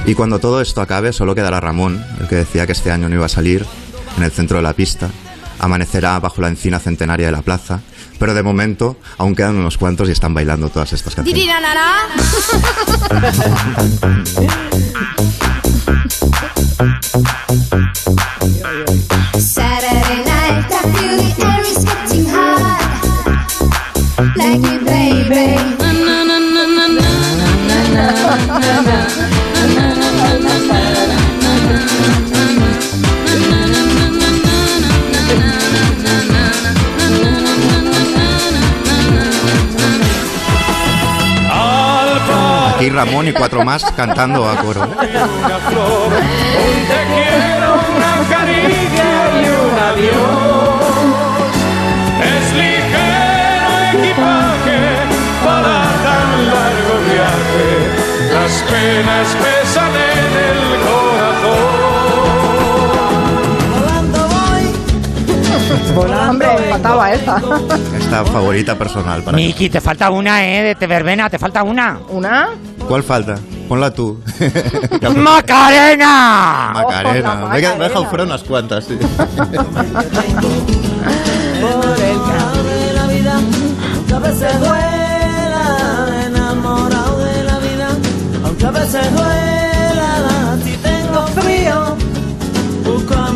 Y cuando todo esto acabe, solo quedará Ramón, el que decía que este año no iba a salir, en el centro de la pista. Amanecerá bajo la encina centenaria de la plaza. Pero de momento aún quedan unos cuantos y están bailando todas estas canciones. Saturday night, Ramón y cuatro más cantando a coro. Una flor, un te quiero, una caricia y un adiós. Es ligero equipaje para tan largo viaje. Las penas pesan en el corazón. Volando voy. Hombre, faltaba esta. Esta favorita personal para mí. Miki, te falta una, ¿eh? De te verbena, te falta una. ¿Una? ¿Cuál falta? Ponla tú. ¡Macarena! Macarena. Me he me he dejado fuera unas cuantas. sí. Por el camino de la vida, aunque a veces duela, enamorado de la vida, aunque a veces duela,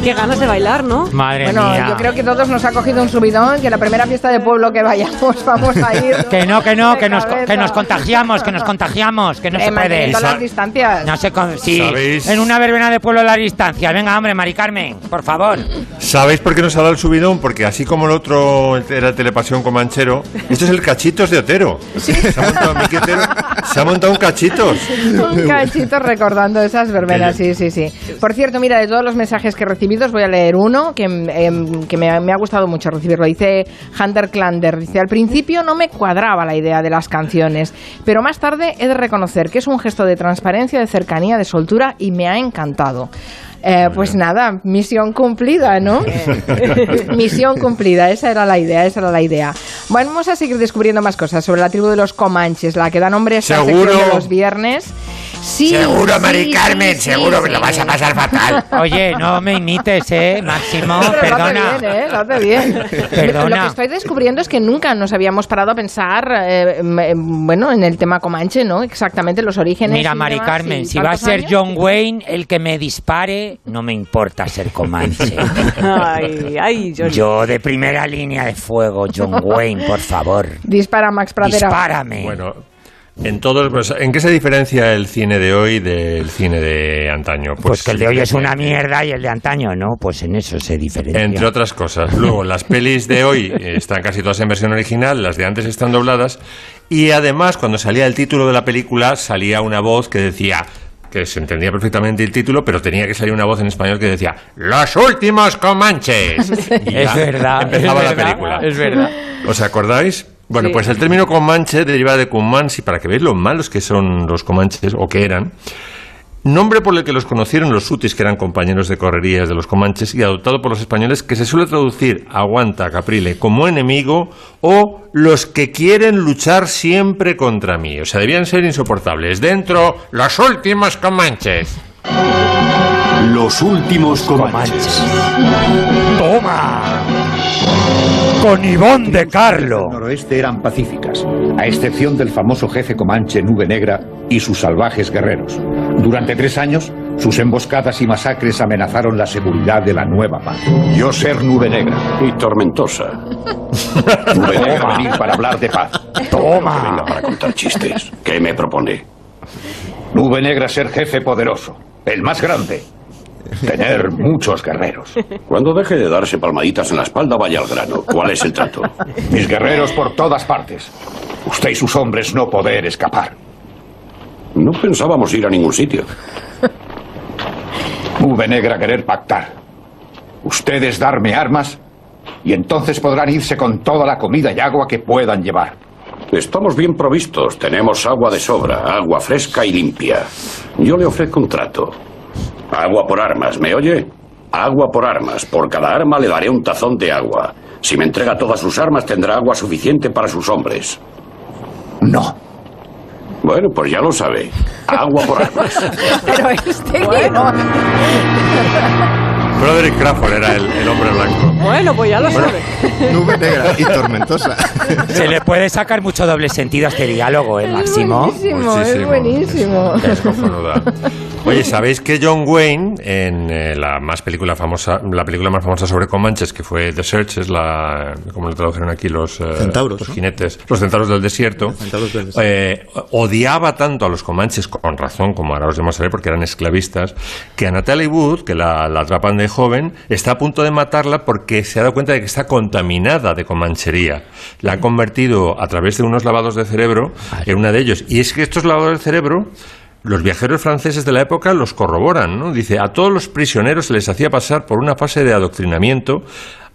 Qué ganas de bailar, ¿no? Madre Bueno, mía. yo creo que todos nos ha cogido un subidón, que la primera fiesta de pueblo que vayamos vamos a ir. Que no, que no, que nos, que nos contagiamos, que nos contagiamos, que no Eh, se puede. manteniendo las distancias. No con... Sí, ¿Sabéis? en una verbena de pueblo las distancias. Venga, hombre, Mari Carmen, por favor. ¿Sabéis por qué nos ha dado el subidón? Porque así como el otro era Telepasión Comanchero, esto es el Cachitos de Otero. Se ha montado Otero, se ha montado un Cachitos. Un cachito recordando esas verbenas, sí, sí, sí. Por cierto, mira, de todos los mensajes que he voy a leer uno que, em, que me, ha- me ha gustado mucho recibirlo. Dice Hunter Klander, dice, al principio no me cuadraba la idea de las canciones, pero más tarde he de reconocer que es un gesto de transparencia, de cercanía, de soltura y me ha encantado. Eh, pues nada, misión cumplida, ¿no? misión cumplida, esa era la idea, esa era la idea. Bueno, vamos a seguir descubriendo más cosas sobre la tribu de los Comanches, la que da nombre a esta sección de los viernes. Sí, Seguro, sí, Mari Carmen, sí, seguro sí. que lo vas a pasar fatal. Oye, no me imites, ¿eh, Máximo? Pero Perdona. Lo hace bien, ¿eh? Lo hace bien. Perdona. Lo que estoy descubriendo es que nunca nos habíamos parado a pensar, eh, em, em, bueno, en el tema Comanche, ¿no? Exactamente los orígenes. Mira, Mari Carmen, si va a ser años. John Wayne el que me dispare, no me importa ser Comanche. Ay, ay, Johnny. Yo de primera línea de fuego, John Wayne, por favor. Dispara, Max Pradera. Dispárame. Bueno, en todos, pues, ¿en qué se diferencia el cine de hoy del cine de antaño? Pues que el de hoy es una mierda y el de antaño no, pues en eso se diferencia. Entre otras cosas. Luego, las pelis de hoy están casi todas en versión original, las de antes están dobladas. Y además, cuando salía el título de la película, salía una voz que decía que se entendía perfectamente el título, pero tenía que salir una voz en español que decía ¡Los últimos Comanches! Y Es ya verdad, Empezaba es la película. es verdad. ¿Os acordáis? Bueno, Sí. pues el término Comanche deriva de Comanche, para que veáis lo malos que son los Comanches, o que eran. Nombre por el que los conocieron los sutis, que eran compañeros de correrías de los comanches, y adoptado por los españoles, que se suele traducir, aguanta, Caprile, como enemigo o los que quieren luchar siempre contra mí. O sea, debían ser insoportables. Dentro, los últimos comanches. Los últimos Comanches. ¡Toma! Con Ivón de Carlo. Del noroeste eran pacíficas, a excepción del famoso jefe comanche Nube Negra y sus salvajes guerreros. Durante tres años, sus emboscadas y masacres amenazaron la seguridad de la nueva paz. Yo ser Nube Negra. Y tormentosa. Nube Negra venir para hablar de paz. Toma. venga para contar chistes. ¿Qué me propone? Nube Negra ser jefe poderoso, el más grande. Tener muchos guerreros. Cuando deje de darse palmaditas en la espalda, vaya al grano. ¿Cuál es el trato? Mis guerreros por todas partes. Usted y sus hombres no poder escapar. No pensábamos ir a ningún sitio. Nube Negra querer pactar. Ustedes darme armas y entonces podrán irse con toda la comida y agua que puedan llevar. Estamos bien provistos. Tenemos agua de sobra, agua fresca y limpia. Yo le ofrezco un trato. Agua por armas, ¿me oye? Agua por armas. Por cada arma le daré un tazón de agua. Si me entrega todas sus armas, tendrá agua suficiente para sus hombres. No. Bueno, pues ya lo sabe. Agua por armas. Pero este que no. Broderick Crawford era el, el hombre blanco. Bueno, pues ya lo Bueno. sabe. Nube negra y tormentosa. Se le puede sacar mucho doble sentido a este diálogo, ¿eh, Máximo? Buenísimo, es buenísimo. Es cojonuda. Oye, ¿sabéis que John Wayne, en eh, la más película famosa, la película más famosa sobre Comanches, que fue The Search, es la, como lo tradujeron aquí, los, eh, Centauros, los ¿no? jinetes, los centauros del desierto, Centauros del desierto. eh, odiaba tanto a los Comanches, con razón, como ahora os demostraré, porque eran esclavistas, que a Natalie Wood, que la, la atrapan de joven, está a punto de matarla porque se ha dado cuenta de que está contaminada de comanchería. La han convertido a través de unos lavados de cerebro en una de ellos. Y es que estos lavados de cerebro los viajeros franceses de la época los corroboran, ¿no? Dice, a todos los prisioneros se les hacía pasar por una fase de adoctrinamiento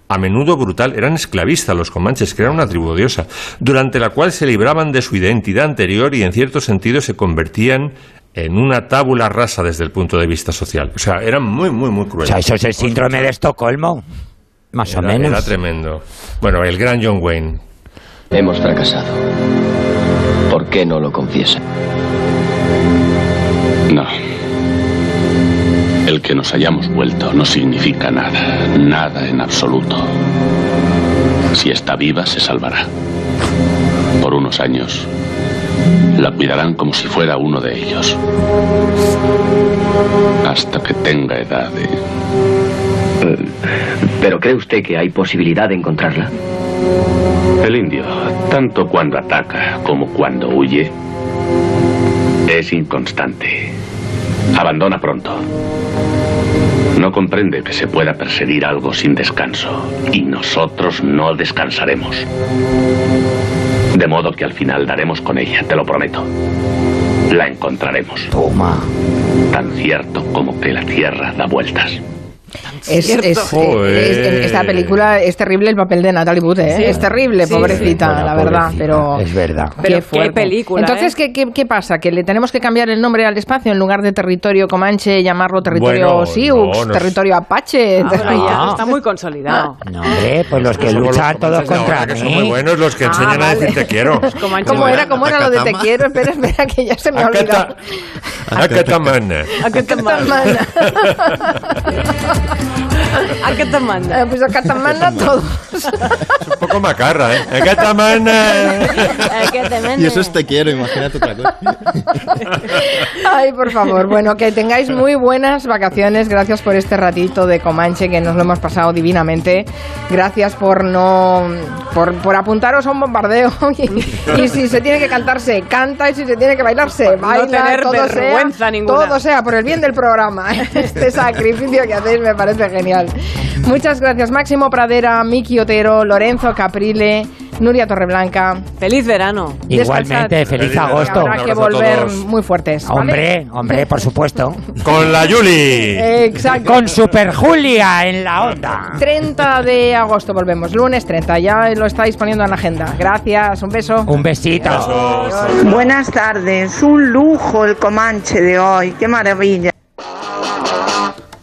a menudo brutal, eran esclavistas los comanches, que eran una tribu odiosa, durante la cual se libraban de su identidad anterior y en cierto sentido se convertían en una tábula rasa desde el punto de vista social. O sea, eran muy, muy, muy O crueles. sea, eso es el síndrome de Estocolmo. Más o menos. Era tremendo. Bueno, el gran John Wayne. Hemos fracasado. ¿Por qué no lo confiesa? No. El que nos hayamos vuelto no significa nada, nada en absoluto. Si está viva, se salvará. Por unos años, la cuidarán como si fuera uno de ellos. Hasta que tenga edad de... ¿Pero cree usted que hay posibilidad de encontrarla? El indio, tanto cuando ataca como cuando huye, es inconstante. Abandona pronto. No comprende que se pueda perseguir algo sin descanso. Y nosotros no descansaremos. De modo que al final daremos con ella, te lo prometo. La encontraremos. Toma. Tan cierto como que la Tierra da vueltas. Es, es- es- esta película es terrible el papel de Natalie Wood, ¿eh? Sí. es terrible, Sí, pobrecita, sí. Bueno, la verdad. pobrecita, Pero es verdad. Pero qué película, Entonces, ¿eh? ¿qué, qué, qué pasa? ¿Que le tenemos que cambiar el nombre al espacio en lugar de territorio Comanche, llamarlo territorio Bueno, Sioux, no, no es- territorio Apache? Ah, territorio- ya está muy consolidado. No, hombre, pues los que luchan todos contra que son muy mí. buenos los que Ah, enseñan a vale. decir te quiero. ¿Cómo era? ¿Cómo era lo de te quiero? Espera, espera, que ya se me ha olvidado. Acata- Acatamana. ¿A qué te manda? ¿A qué te manda? Eh, Pues a Catamana todos. Un poco macarra, ¿eh? ¿A qué te manda? Y eso es te quiero, imagínate otra cosa. Ay, por favor. Bueno, que tengáis muy buenas vacaciones. Gracias por este ratito de Comanche que nos lo hemos pasado divinamente. Gracias por no por, por apuntaros a un bombardeo. Y, y si se tiene que cantar, se canta. Y si se tiene que bailar, se no baila. tener todo vergüenza sea, ninguna. Todo sea por el bien del programa. Este sacrificio que hacéis me parece genial. Muchas gracias, Máximo Pradera, Miki Otero, Lorenzo Caprile, Nuria Torreblanca. Feliz verano. Igualmente, Descansad. feliz Feliz agosto. Habrá que volver muy fuertes. ¿vale? Hombre, hombre, por supuesto. Con la Yuli. Exacto. Con Super Julia en la onda. 30 de agosto volvemos, lunes 30, ya lo estáis poniendo en la agenda. Gracias, un beso. Un besito. Buenas tardes, un lujo el Comanche de hoy, qué maravilla.